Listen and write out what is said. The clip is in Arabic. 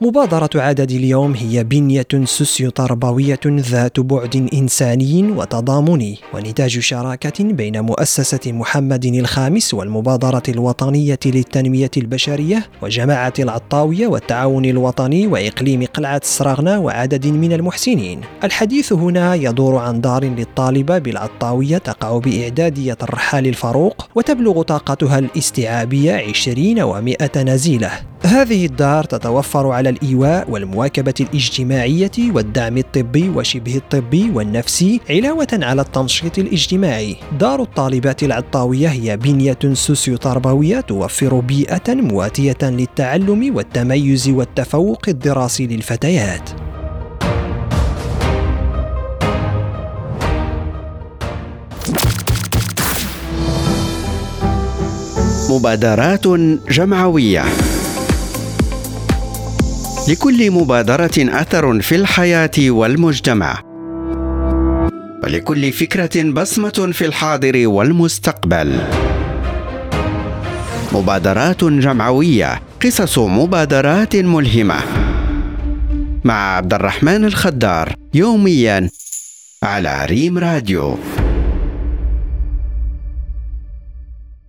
مبادرة عدد اليوم هي بنية سوسيو تربوية ذات بعد إنساني وتضامني ونتاج شراكة بين مؤسسة محمد الخامس والمبادرة الوطنية للتنمية البشرية وجماعة العطاوية والتعاون الوطني وإقليم قلعة السراغنة وعدد من المحسنين. الحديث هنا يدور عن دار للطالبة بالعطاوية تقع بإعدادية الرحال الفاروق وتبلغ طاقتها الاستيعابية عشرين ومائة نزيلة. هذه الدار تتوفر على الإيواء والمواكبة الاجتماعية والدعم الطبي وشبه الطبي والنفسي علاوة على التنشيط الاجتماعي. دار الطالبات العطاوية هي بنية سوسيو تربوية توفر بيئة مواتية للتعلم والتميز والتفوق الدراسي للفتيات. مبادرات جمعوية. لكل مبادرة أثر في الحياة والمجتمع. ولكل فكرة بصمة في الحاضر والمستقبل. مبادرات جمعوية قصص مبادرات ملهمة. مع عبد الرحمن الخدار يوميا على ريم راديو.